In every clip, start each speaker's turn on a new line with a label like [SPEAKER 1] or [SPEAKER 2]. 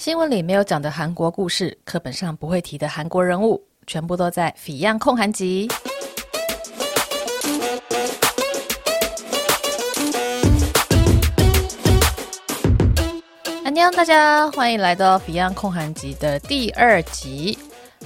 [SPEAKER 1] 新闻里没有讲的韩国故事，课本上不会提的韩国人物，全部都在《Fion 焢韩集》。安妞，大家欢迎来到《Fion 焢韩集》的第二集。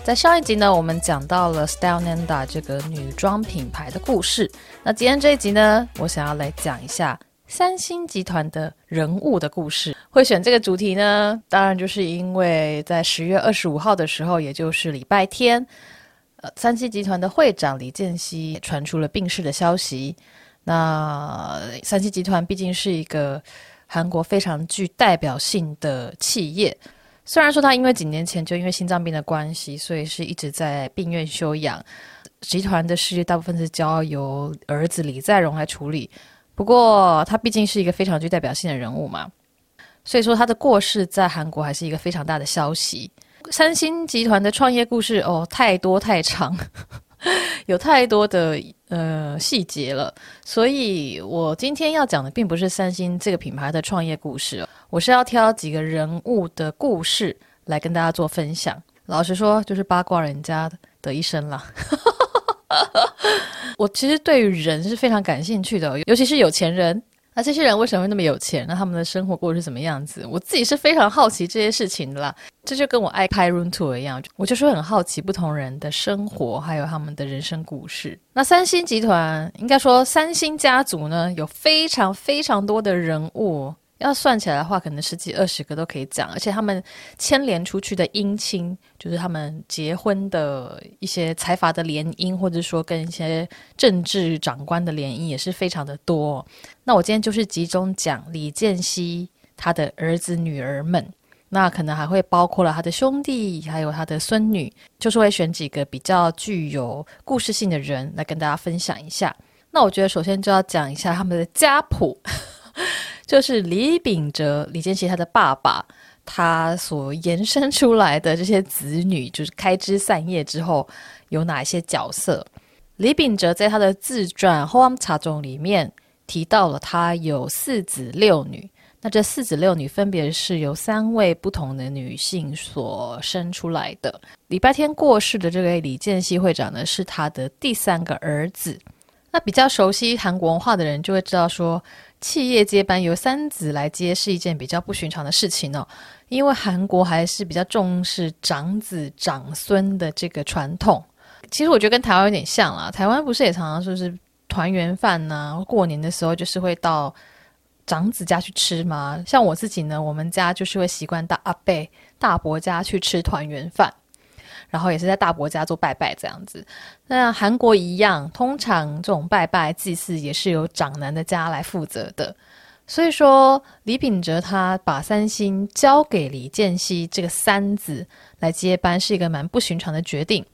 [SPEAKER 1] 在上一集呢，我们讲到了 Stylenanda 这个女装品牌的故事。那今天这一集呢，我想要来讲一下。三星集团的人物的故事，会选这个主题呢？当然就是因为在十月二十五号的时候，也就是礼拜天，呃，三星集团的会长李健熙传出了病逝的消息。那三星集团毕竟是一个韩国非常具代表性的企业，虽然说他因为几年前就因为心脏病的关系，所以是一直在病院休养，集团的事业大部分是交由儿子李在镕来处理。不过，他毕竟是一个非常具代表性的人物嘛，所以说他的过世在韩国还是一个非常大的消息。三星集团的创业故事哦，太多太长，有太多的呃细节了，所以我今天要讲的并不是三星这个品牌的创业故事，我是要挑几个人物的故事来跟大家做分享。老实说，就是八卦人家的一生啦。我其实对于人是非常感兴趣的，尤其是有钱人。那这些人为什么会那么有钱？那他们的生活过得是怎么样子？我自己是非常好奇这些事情的啦。这就跟我爱拍 room tour 一样，我就是很好奇不同人的生活，还有他们的人生故事。那三星集团，应该说三星家族呢，有非常非常多的人物。要算起来的话，可能十几二十个都可以讲，而且他们牵连出去的姻亲，就是他们结婚的一些财阀的联姻，或者说跟一些政治长官的联姻，也是非常的多。那我今天就是集中讲李健熙他的儿子女儿们，那可能还会包括了他的兄弟，还有他的孙女，就是会选几个比较具有故事性的人来跟大家分享一下。那我觉得首先就要讲一下他们的家谱。就是李秉哲、李健熙他的爸爸，他所延伸出来的这些子女，就是开枝散叶之后有哪一些角色？李秉哲在他的自传《后茶中》里面提到了他有四子六女，那这四子六女分别是由三位不同的女性所生出来的。礼拜天过世的这位李健熙会长呢，是他的第三个儿子。那比较熟悉韩国文化的人就会知道说，企业接班由三子来接是一件比较不寻常的事情哦，因为韩国还是比较重视长子长孙的这个传统。其实我觉得跟台湾有点像啦，台湾不是也常常说是团圆饭呐、过年的时候就是会到长子家去吃吗？像我自己呢，我们家就是会习惯到阿伯、大伯家去吃团圆饭。然后也是在大伯家做拜拜这样子，那韩国一样，通常这种拜拜祭祀也是由长男的家来负责的。所以说，李秉哲他把三星交给李健熙这个三子来接班，是一个蛮不寻常的决定。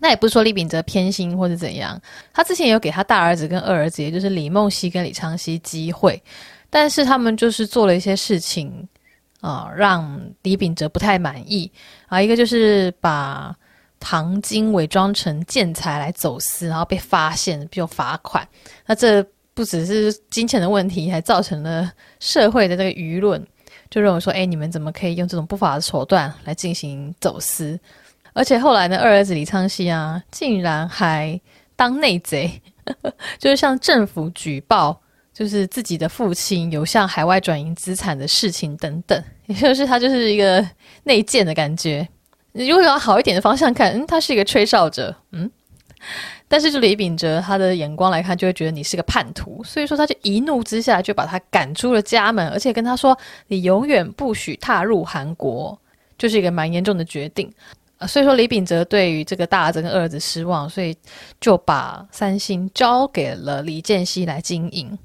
[SPEAKER 1] 那也不是说李秉哲偏心或者怎样，他之前也有给他大儿子跟二儿子，也就是李梦熙跟李昌熙机会，但是他们就是做了一些事情啊、呃，让李秉哲不太满意啊。一个就是把糖精伪装成建材来走私，然后被发现，就罚款。那这不只是金钱的问题，还造成了社会的这个舆论，就认为说：哎，你们怎么可以用这种不法的手段来进行走私？而且后来呢，二儿子李昌熙啊，竟然还当内贼，就是向政府举报，就是自己的父亲有向海外转移资产的事情等等，也就是他就是一个内奸的感觉。你如果要好一点的方向看，嗯，他是一个吹哨者，嗯，但是就李秉哲他的眼光来看，就会觉得你是个叛徒，所以说他就一怒之下就把他赶出了家门，而且跟他说你永远不许踏入韩国，就是一个蛮严重的决定。所以说李秉哲对于这个大儿子跟二儿子失望，所以就把三星交给了李健熙来经营。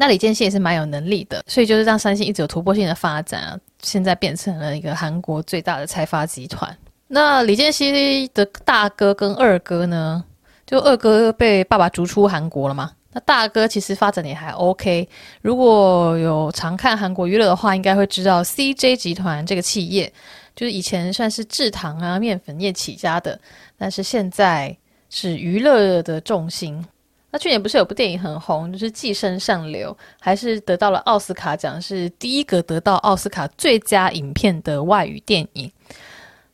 [SPEAKER 1] 那李健熙也是蛮有能力的，所以就是让三星一直有突破性的发展啊，现在变成了一个韩国最大的财阀集团。那李健熙的大哥跟二哥呢，就二哥被爸爸逐出韩国了嘛，那大哥其实发展也还 OK。如果有常看韩国娱乐的话，应该会知道 CJ 集团这个企业，就是以前算是制糖啊、面粉业起家的，但是现在是娱乐的重心。那去年不是有部电影很红，就是《寄生上流》，还是得到了奥斯卡奖，是第一个得到奥斯卡最佳影片的外语电影。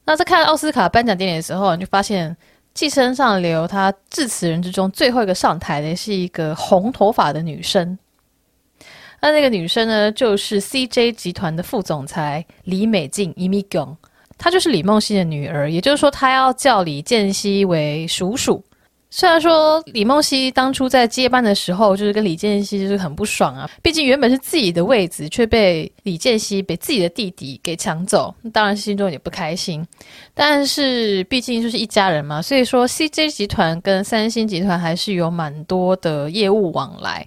[SPEAKER 1] 那在看奥斯卡颁奖典礼的时候，你就发现《寄生上流》它致辞人之中最后一个上台的是一个红头发的女生。那那个女生呢，就是 CJ 集团的副总裁李美静 （Imi Kyung），她就是李梦熙的女儿，也就是说，她要叫李健熙为叔叔。虽然说李梦熙当初在接班的时候，就是跟李健熙就是很不爽啊，毕竟原本是自己的位子，却被李健熙被自己的弟弟给抢走，当然心中也不开心。但是毕竟就是一家人嘛，所以说 CJ 集团跟三星集团还是有蛮多的业务往来。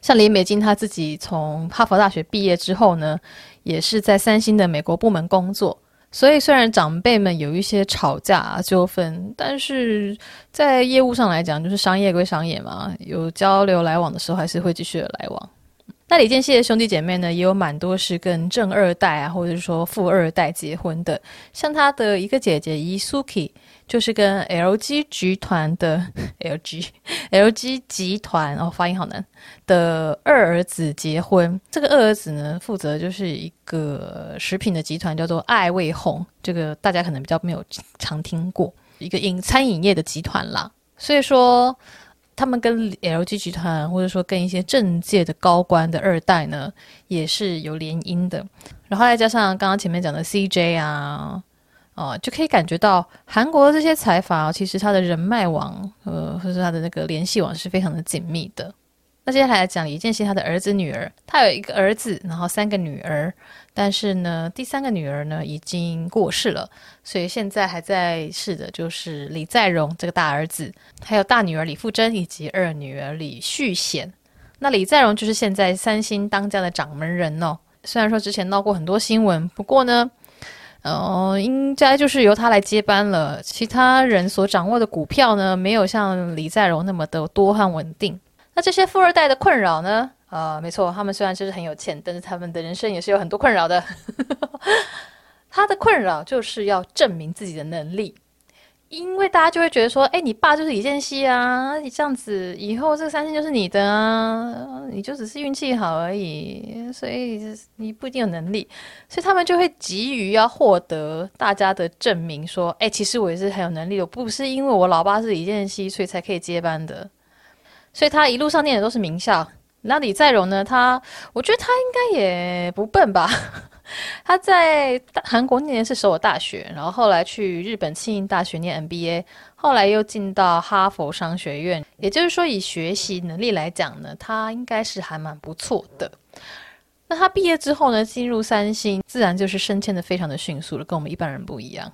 [SPEAKER 1] 像李美金她自己从哈佛大学毕业之后呢，也是在三星的美国部门工作。所以，虽然长辈们有一些吵架、纠纷，但是在业务上来讲，就是商业归商业嘛，有交流来往的时候，还是会继续的来往。那李健熙的兄弟姐妹呢，也有蛮多是跟正二代啊，或者是说富二代结婚的。像他的一个姐姐伊苏 k 就是跟 LG 集团的 LG LG 集团哦，发音好难的二儿子结婚。这个二儿子呢，负责就是一个食品的集团，叫做爱味红。这个大家可能比较没有常听过，一个饮餐饮业的集团啦。所以说。他们跟 LG 集团，或者说跟一些政界的高官的二代呢，也是有联姻的。然后再加上刚刚前面讲的 CJ 啊，哦、就可以感觉到韩国的这些财阀，其实他的人脉网，呃，或者他的那个联系网是非常的紧密的。那接下来讲李健熙他的儿子女儿，他有一个儿子，然后三个女儿，但是呢，第三个女儿呢已经过世了，所以现在还在世的就是李在镕这个大儿子，还有大女儿李富真以及二女儿李旭贤。那李在镕就是现在三星当家的掌门人哦，虽然说之前闹过很多新闻，不过呢，呃，应该就是由他来接班了。其他人所掌握的股票呢，没有像李在镕那么的多和稳定。那这些富二代的困扰呢？啊、呃，没错，他们虽然就是很有钱，但是他们的人生也是有很多困扰的。他的困扰就是要证明自己的能力，因为大家就会觉得说，哎，你爸就是李健熙啊，你这样子以后这个三星就是你的啊，你就只是运气好而已，所以你不一定有能力，所以他们就会急于要获得大家的证明，说，哎，其实我也是很有能力的，我不是因为我老爸是李健熙，所以才可以接班的。所以他一路上念的都是名校。那李在镕呢？他我觉得他应该也不笨吧？他在韩国念的是首尔大学，然后后来去日本庆应大学念 MBA，后来又进到哈佛商学院。也就是说，以学习能力来讲呢，他应该是还蛮不错的。那他毕业之后呢，进入三星，自然就是升迁的非常的迅速了，跟我们一般人不一样。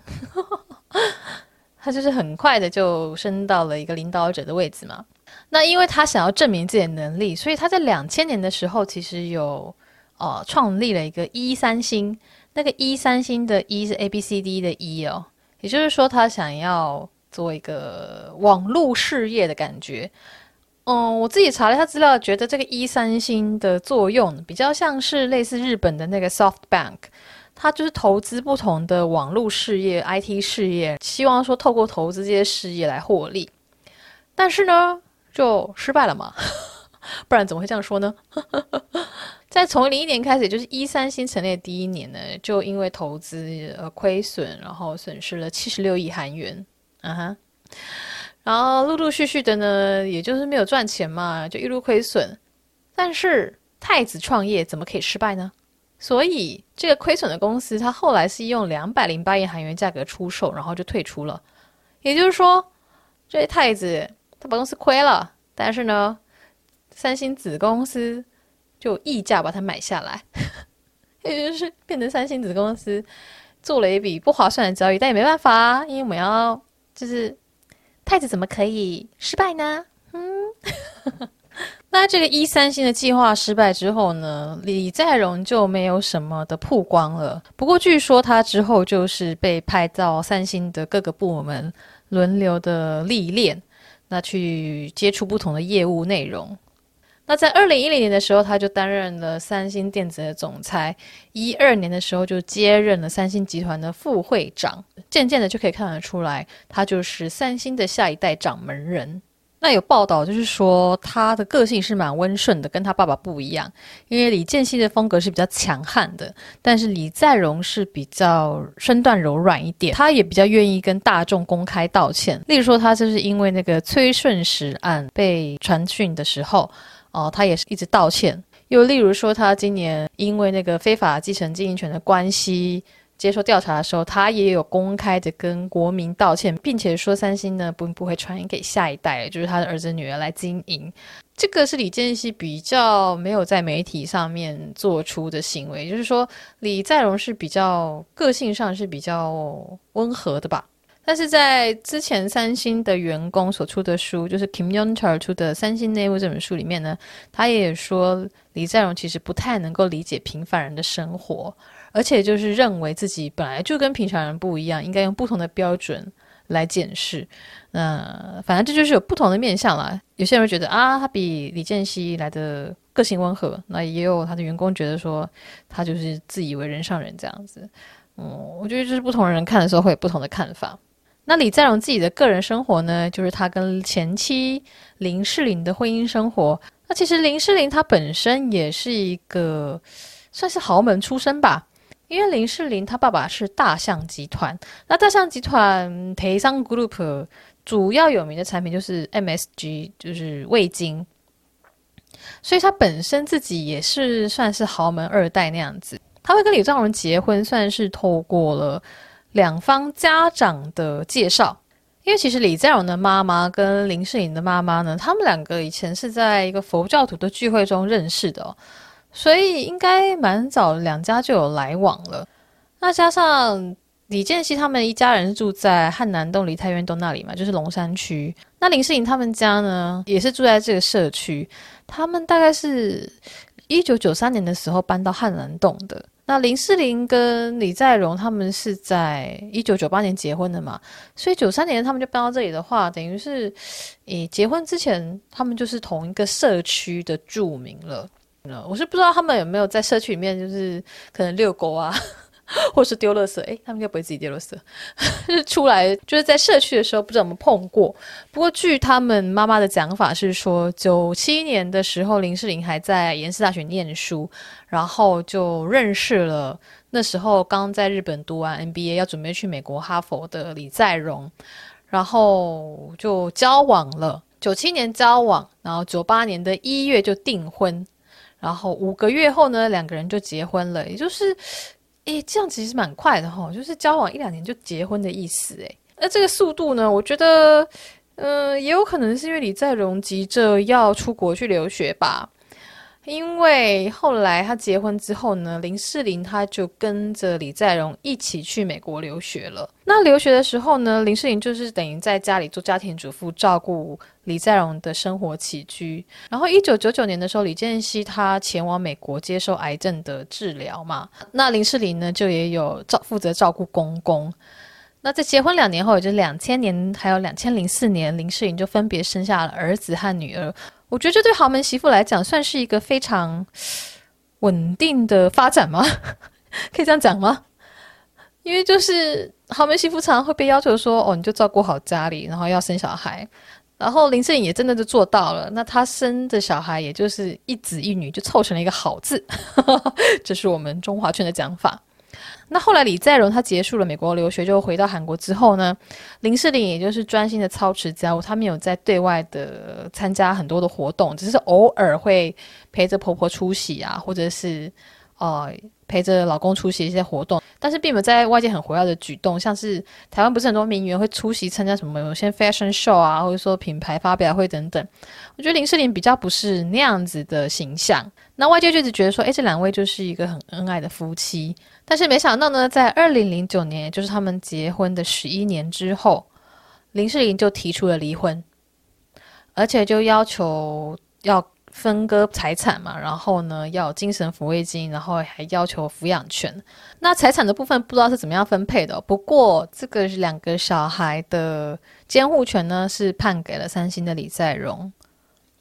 [SPEAKER 1] 他就是很快的就升到了一个领导者的位置嘛。那因为他想要证明自己的能力，所以他在两千年的时候其实有呃创立了一个一三星。那个一三星的一是 A B C D 的一哦，也就是说他想要做一个网络事业的感觉。嗯，我自己查了一下资料，觉得这个一三星的作用比较像是类似日本的那个 SoftBank，它就是投资不同的网络事业、IT 事业，希望说透过投资这些事业来获利。但是呢，就失败了嘛，不然怎么会这样说呢？在从零一年开始，就是一三星成立的第一年呢，就因为投资而亏损，然后损失了七十六亿韩元，啊哈，然后陆陆续续的呢，也就是没有赚钱嘛，就一路亏损。但是太子创业怎么可以失败呢？所以这个亏损的公司，它后来是用两百零八亿韩元价格出售，然后就退出了。也就是说，这太子。他把公司亏了，但是呢，三星子公司就溢价把它买下来，也就是变成三星子公司做了一笔不划算的交易，但也没办法，因为我们要就是太子怎么可以失败呢？嗯，那这个一三星的计划失败之后呢，李在镕就没有什么的曝光了。不过据说他之后就是被派到三星的各个部门轮流的历练。那去接触不同的业务内容。那在二零一零年的时候，他就担任了三星电子的总裁。一二年的时候，就接任了三星集团的副会长。渐渐的就可以看得出来，他就是三星的下一代掌门人。那有报道就是说，他的个性是蛮温顺的，跟他爸爸不一样。因为李健熙的风格是比较强悍的，但是李在镕是比较身段柔软一点。他也比较愿意跟大众公开道歉。例如说，他就是因为那个崔顺实案被传讯的时候，哦、他也是一直道歉。又例如说，他今年因为那个非法继承经营权的关系。接受调查的时候，他也有公开的跟国民道歉，并且说三星呢不不会传给下一代，就是他的儿子女儿来经营。这个是李健熙比较没有在媒体上面做出的行为，就是说李在镕是比较个性上是比较温和的吧。但是在之前三星的员工所出的书，就是 Kim Yonchul 出的《三星内务》这本书里面呢，他也说李在镕其实不太能够理解平凡人的生活。而且就是认为自己本来就跟平常人不一样，应该用不同的标准来检视。那反正这就是有不同的面相啦。有些人觉得啊，他比李健熙来的个性温和。那也有他的员工觉得说，他就是自以为人上人这样子。嗯，我觉得就是不同人看的时候会有不同的看法。那李在镕自己的个人生活呢，就是他跟前妻林世玲的婚姻生活。那其实林世玲她本身也是一个算是豪门出身吧。因为林世玲他爸爸是大象集团，那大象集团台商 Group 主要有名的产品就是 MSG，就是味精，所以他本身自己也是算是豪门二代那样子。他会跟李在荣结婚，算是透过了两方家长的介绍。因为其实李在荣的妈妈跟林世玲的妈妈呢，他们两个以前是在一个佛教徒的聚会中认识的。所以应该蛮早，两家就有来往了。那加上李健熙他们一家人住在汉南洞梨泰院洞那里嘛，就是龙山区。那林世玲他们家呢，也是住在这个社区。他们大概是一九九三年的时候搬到汉南洞的。那林世玲跟李在荣他们是在一九九八年结婚的嘛，所以九三年他们就搬到这里的话，等于是，诶，结婚之前他们就是同一个社区的住民了。我是不知道他们有没有在社区里面，就是可能遛狗啊，或是丢垃圾。诶，他们应该不会自己丢垃圾。就出来就是在社区的时候，不知道有没有碰过。不过据他们妈妈的讲法是说，九七年的时候，林世玲还在延世大学念书，然后就认识了那时候刚在日本读完 MBA，要准备去美国哈佛的李在镕，然后就交往了。九七年交往，然后九八年的一月就订婚。然后五个月后呢，两个人就结婚了，也就是，诶，这样其实蛮快的哈、哦，就是交往一两年就结婚的意思诶。那这个速度呢，我觉得，嗯、也有可能是因为李在镕急着要出国去留学吧。因为后来他结婚之后呢，林世玲他就跟着李在镕一起去美国留学了。那留学的时候呢，林世玲就是等于在家里做家庭主妇，照顾李在镕的生活起居。然后一九九九年的时候，李健熙他前往美国接受癌症的治疗嘛，那林世玲呢就也有照负责照顾公公。那在结婚两年后，也就是两千年还有两千零四年，林世玲就分别生下了儿子和女儿。我觉得这对豪门媳妇来讲算是一个非常稳定的发展吗？可以这样讲吗？因为就是豪门媳妇常常会被要求说：“哦，你就照顾好家里，然后要生小孩。”然后林志颖也真的就做到了。那她生的小孩也就是一子一女，就凑成了一个好字。这是我们中华圈的讲法。那后来李在容他结束了美国留学，就回到韩国之后呢，林世玲也就是专心的操持家务，他没有在对外的参加很多的活动，只是偶尔会陪着婆婆出席啊，或者是呃陪着老公出席一些活动，但是并没有在外界很活跃的举动，像是台湾不是很多名媛会出席参加什么有些 fashion show 啊，或者说品牌发表会等等，我觉得林世玲比较不是那样子的形象。那外界就一直觉得说，诶，这两位就是一个很恩爱的夫妻。但是没想到呢，在二零零九年，也就是他们结婚的十一年之后，林世玲就提出了离婚，而且就要求要分割财产嘛，然后呢要精神抚慰金，然后还要求抚养权。那财产的部分不知道是怎么样分配的，不过这个两个小孩的监护权呢是判给了三星的李在镕。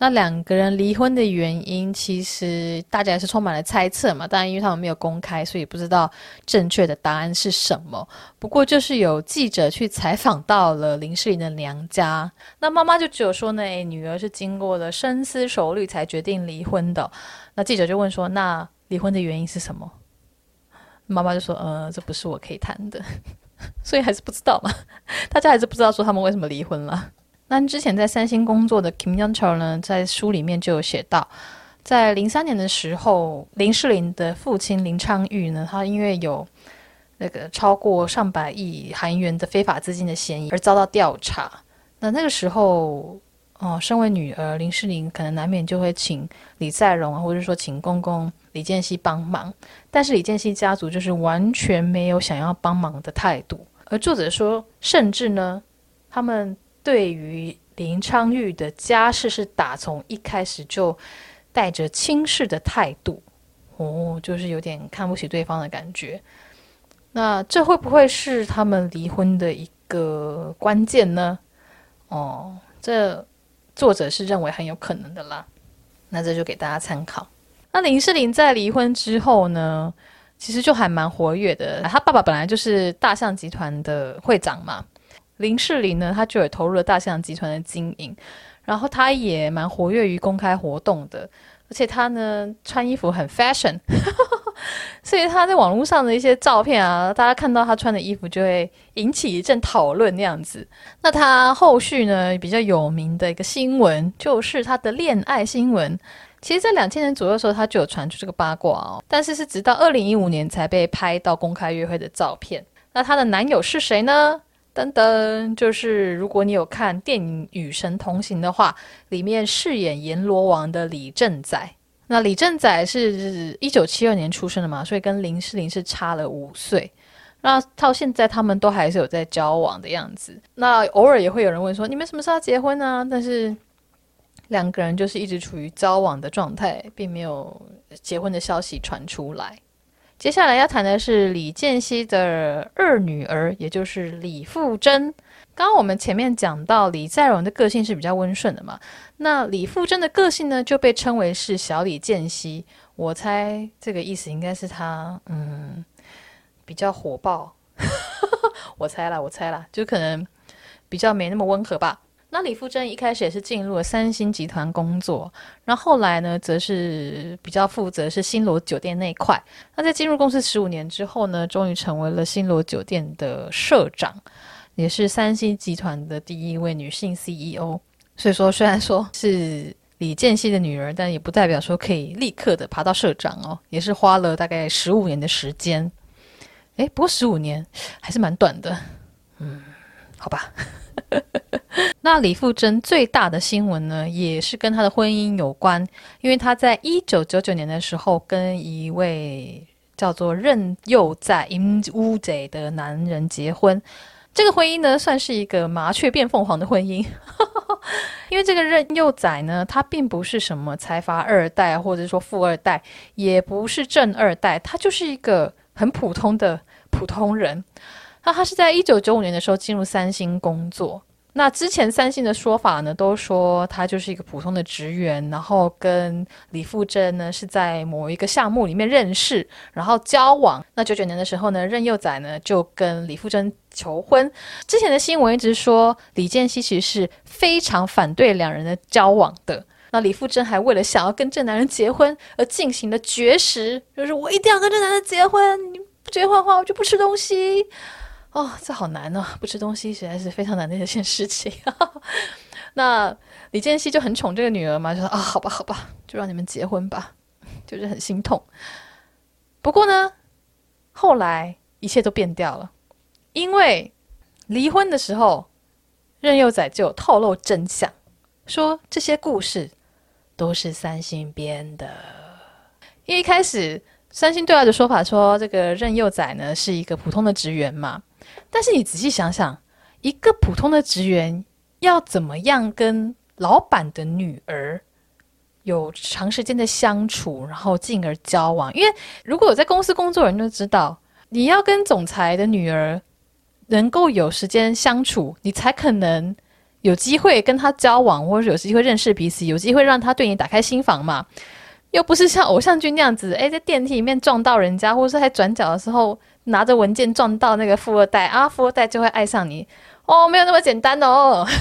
[SPEAKER 1] 那两个人离婚的原因，其实大家也是充满了猜测嘛。当然，因为他们没有公开，所以不知道正确的答案是什么。不过，就是有记者去采访到了林诗凌的娘家，那妈妈就只有说呢，诶，女儿是经过了深思熟虑才决定离婚的。那记者就问说，那离婚的原因是什么？妈妈就说，呃，这不是我可以谈的，所以还是不知道嘛。大家还是不知道说他们为什么离婚了。那之前在三星工作的 Kim Yoon Chul 呢，在书里面就有写到，在零三年的时候，林世玲的父亲林昌玉呢，他因为有那个超过上百亿韩元的非法资金的嫌疑而遭到调查。那那个时候，哦，身为女儿，林世玲可能难免就会请李在镕啊，或者说请公公李健熙帮忙。但是李健熙家族就是完全没有想要帮忙的态度。而作者说，甚至呢，他们。对于林昌玉的家世是打从一开始就带着轻视的态度，哦，就是有点看不起对方的感觉。那这会不会是他们离婚的一个关键呢？哦，这作者是认为很有可能的啦。那这就给大家参考。那林世林在离婚之后呢，其实就还蛮活跃的。他爸爸本来就是大象集团的会长嘛。林世玲呢，他就有投入了大象集团的经营，然后他也蛮活跃于公开活动的，而且他呢穿衣服很 fashion，所以他在网络上的一些照片啊，大家看到他穿的衣服就会引起一阵讨论那样子。那他后续呢比较有名的一个新闻就是他的恋爱新闻，其实，在两千年左右的时候他就有传出这个八卦哦，但是是直到二零一五年才被拍到公开约会的照片。那他的男友是谁呢？噔噔，就是如果你有看电影《与神同行》的话，里面饰演阎罗王的李正载。那李正载是一九七二年出生的嘛，所以跟林诗玲是差了五岁。那到现在他们都还是有在交往的样子。那偶尔也会有人问说，你们什么时候结婚呢？但是两个人就是一直处于交往的状态，并没有结婚的消息传出来。接下来要谈的是李健熙的二女儿，也就是李富真。刚刚我们前面讲到李在镕的个性是比较温顺的嘛，那李富真的个性呢就被称为是小李健熙。我猜这个意思应该是他嗯比较火爆，我猜啦，我猜啦，就可能比较没那么温和吧。那李富真一开始也是进入了三星集团工作，然后后来呢，则是比较负责是星罗酒店那一块。那在进入公司十五年之后呢，终于成为了星罗酒店的社长，也是三星集团的第一位女性 CEO。所以说，虽然说是李健熙的女儿，但也不代表说可以立刻的爬到社长哦，也是花了大概十五年的时间。诶，不过十五年还是蛮短的，嗯，好吧。那李富真最大的新闻呢，也是跟她的婚姻有关，因为她在一九九九年的时候跟一位叫做任佑载 Im Woo Jae 的男人结婚。这个婚姻呢，算是一个麻雀变凤凰的婚姻，因为这个任佑载呢，他并不是什么财阀二代，或者说富二代，也不是正二代，他就是一个很普通的普通人。那他是在一九九五年的时候进入三星工作。那之前三星的说法呢，都说他就是一个普通的职员，然后跟李富真呢是在某一个项目里面认识，然后交往。那九九年的时候呢，任佑载呢就跟李富真求婚。之前的新闻一直说李健熙其实是非常反对两人的交往的。那李富真还为了想要跟这男人结婚而进行了绝食，就是我一定要跟这男人结婚，你不结婚的话我就不吃东西。哦，这好难哦！不吃东西实在是非常难的一件事情。那李健熙就很宠这个女儿嘛，就说啊，好吧，好吧，就让你们结婚吧，就是很心痛。不过呢，后来一切都变掉了，因为离婚的时候，任佑载就透露真相，说这些故事都是三星编的。因为一开始三星对外的说法说，这个任佑载呢是一个普通的职员嘛。但是你仔细想想，一个普通的职员要怎么样跟老板的女儿有长时间的相处，然后进而交往？因为如果有在公司工作人就知道，你要跟总裁的女儿能够有时间相处，你才可能有机会跟他交往，或者有机会认识彼此，有机会让他对你打开心房嘛？又不是像偶像剧那样子，诶，在电梯里面撞到人家，或者是在转角的时候拿着文件撞到那个富二代啊，富二代就会爱上你哦，没有那么简单的哦。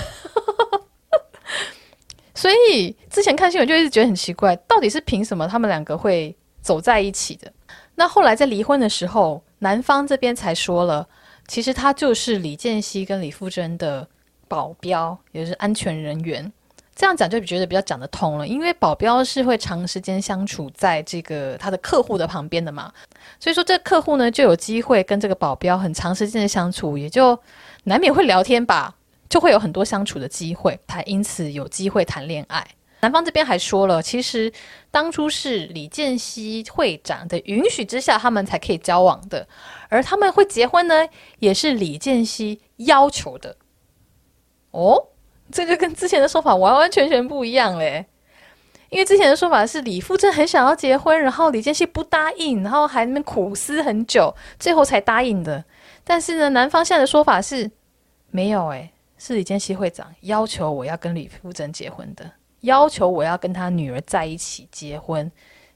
[SPEAKER 1] 所以之前看新闻就一直觉得很奇怪，到底是凭什么他们两个会走在一起的？那后来在离婚的时候，男方这边才说了，其实他就是李健熙跟李富真的保镖，也是安全人员。这样讲就觉得比较讲得通了，因为保镖是会长时间相处在这个他的客户的旁边的嘛，所以说这客户呢就有机会跟这个保镖很长时间的相处，也就难免会聊天吧。就会有很多相处的机会，才因此有机会谈恋爱。男方这边还说了，其实当初是李健熙会长的允许之下，他们才可以交往的，而他们会结婚呢，也是李健熙要求的。哦，这个跟之前的说法完完全全不一样嘞，因为之前的说法是李富真很想要结婚，然后李健熙不答应，然后还那边苦思很久，最后才答应的。但是呢，男方现在的说法是没有诶。是李健熙会长要求我要跟李富真结婚的，要求我要跟他女儿在一起结婚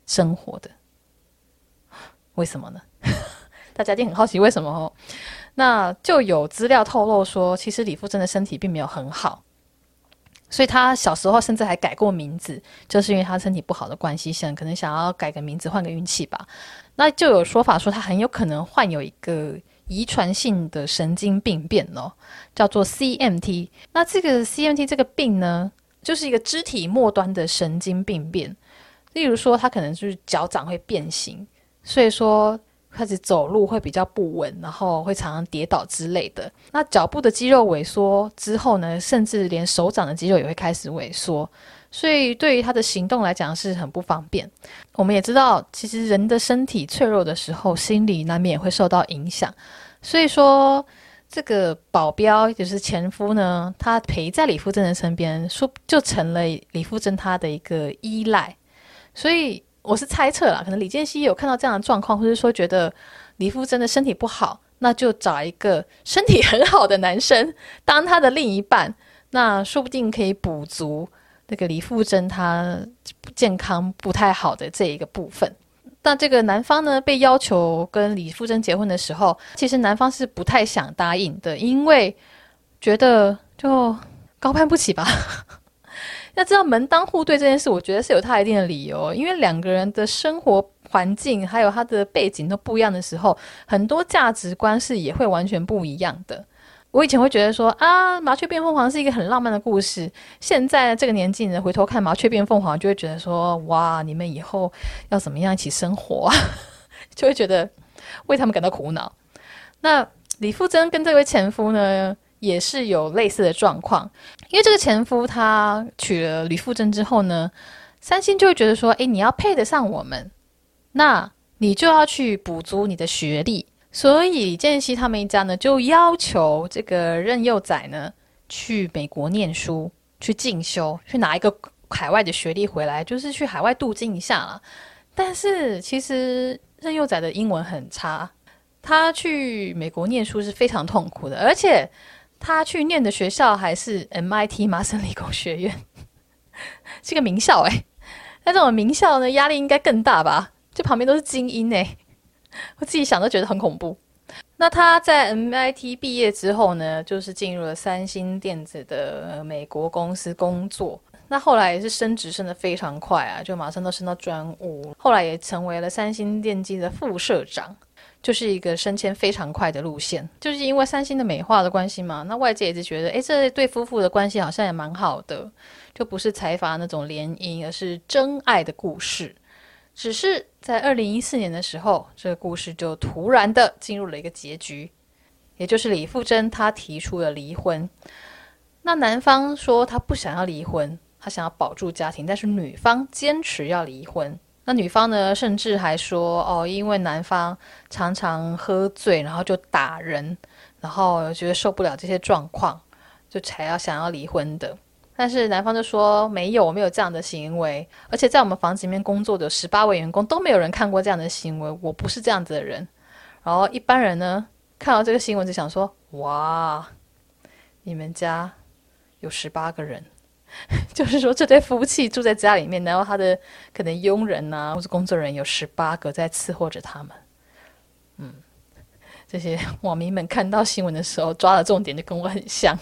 [SPEAKER 1] 生活的，为什么呢？大家一定很好奇为什么哦。那就有资料透露说，其实李富真的身体并没有很好，所以他小时候甚至还改过名字，就是因为他身体不好的关系，想可能想要改个名字换个运气吧。那就有说法说他很有可能患有一个。遗传性的神经病变哦，叫做 CMT。那这个 CMT 这个病呢，就是一个肢体末端的神经病变。例如说，他可能就是脚掌会变形，所以说开始走路会比较不稳，然后会常常跌倒之类的。那脚部的肌肉萎缩之后呢，甚至连手掌的肌肉也会开始萎缩，所以对于他的行动来讲是很不方便。我们也知道，其实人的身体脆弱的时候，心理难免也会受到影响。所以说，这个保镖就是前夫呢，他陪在李富真的身边，说就成了李富真他的一个依赖。所以我是猜测啦，可能李健熙有看到这样的状况，或者说觉得李富真的身体不好，那就找一个身体很好的男生当他的另一半，那说不定可以补足那个李富真他健康不太好的这一个部分。那这个男方呢，被要求跟李富真结婚的时候，其实男方是不太想答应的，因为觉得就高攀不起吧。要知道门当户对这件事，我觉得是有他一定的理由，因为两个人的生活环境还有他的背景都不一样的时候，很多价值观是也会完全不一样的。我以前会觉得说啊，麻雀变凤凰是一个很浪漫的故事。现在这个年纪呢，回头看麻雀变凤凰，就会觉得说哇，你们以后要怎么样一起生活啊？就会觉得为他们感到苦恼。那李富真跟这位前夫呢，也是有类似的状况。因为这个前夫他娶了李富珍之后呢，三星就会觉得说，诶，你要配得上我们，那你就要去补足你的学历。所以李健熙他们一家呢，就要求这个任佑宰呢去美国念书，去进修，去拿一个海外的学历回来，就是去海外镀金一下啦。但是其实任佑宰的英文很差，他去美国念书是非常痛苦的，而且他去念的学校还是 MIT 麻省理工学院，是个名校诶。那这种名校呢，压力应该更大吧？就旁边都是精英诶。我自己想都觉得很恐怖。那他在 MIT 毕业之后呢，就是进入了三星电子的美国公司工作。那后来也是升职升得非常快啊，就马上都升到专务。后来也成为了三星电机的副社长，就是一个升迁非常快的路线。就是因为三星的美化的关系嘛，那外界也是觉得，诶，这对夫妇的关系好像也蛮好的，就不是财阀那种联姻，而是真爱的故事。只是在二零一四年的时候，这个故事就突然的进入了一个结局，也就是李富真她提出了离婚。那男方说他不想要离婚，他想要保住家庭，但是女方坚持要离婚。那女方呢，甚至还说哦，因为男方常常喝醉，然后就打人，然后觉得受不了这些状况，就才要想要离婚的。但是男方就说没有，我没有这样的行为，而且在我们房子里面工作的十八位员工都没有人看过这样的行为，我不是这样子的人。然后一般人呢，看到这个新闻就想说：哇，你们家有十八个人，就是说这对夫妻住在家里面，然后他的可能佣人啊，或是工作人员有十八个在伺候着他们。嗯，这些网民们看到新闻的时候抓的重点就跟我很像。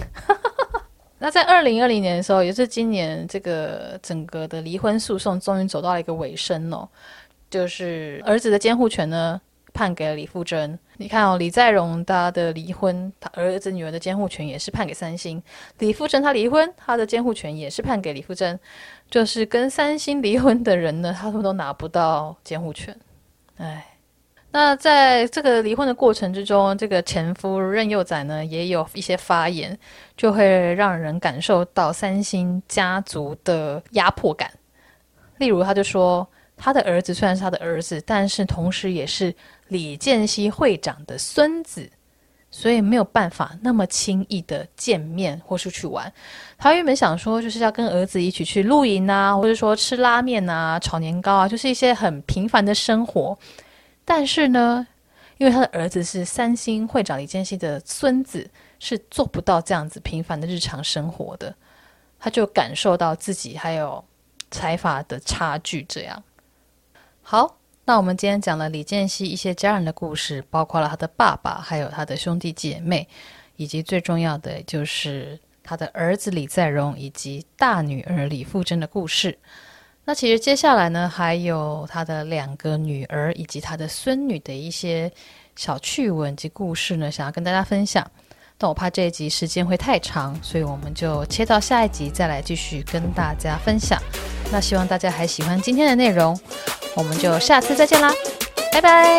[SPEAKER 1] 那在二零二零年的时候，也是今年，这个整个的离婚诉讼终于走到了一个尾声哦，就是儿子的监护权呢。判给了李富真。你看哦，李在镕他的离婚，他儿子女儿的监护权也是判给三星。李富真他离婚，他的监护权也是判给李富真。就是跟三星离婚的人呢，他们都拿不到监护权。哎，那在这个离婚的过程之中，这个前夫任佑宰呢，也有一些发言，就会让人感受到三星家族的压迫感。例如，他就说，他的儿子虽然是他的儿子，但是同时也是。李健熙会长的孙子，所以没有办法那么轻易的见面或是去玩。他原本想说，就是要跟儿子一起去露营啊，或者说吃拉面啊、炒年糕啊，就是一些很平凡的生活。但是呢，因为他的儿子是三星会长李健熙的孙子，是做不到这样子平凡的日常生活的。他就感受到自己还有财阀的差距。这样好。那我们今天讲了李健熙一些家人的故事，包括了他的爸爸，还有他的兄弟姐妹，以及最重要的就是他的儿子李在镕以及大女儿李富真的故事。那其实接下来呢，还有他的两个女儿以及他的孙女的一些小趣闻及故事呢，想要跟大家分享。但我怕这一集时间会太长，所以我们就切到下一集再来继续跟大家分享。那希望大家还喜欢今天的内容。我们就下次再见啦，拜拜。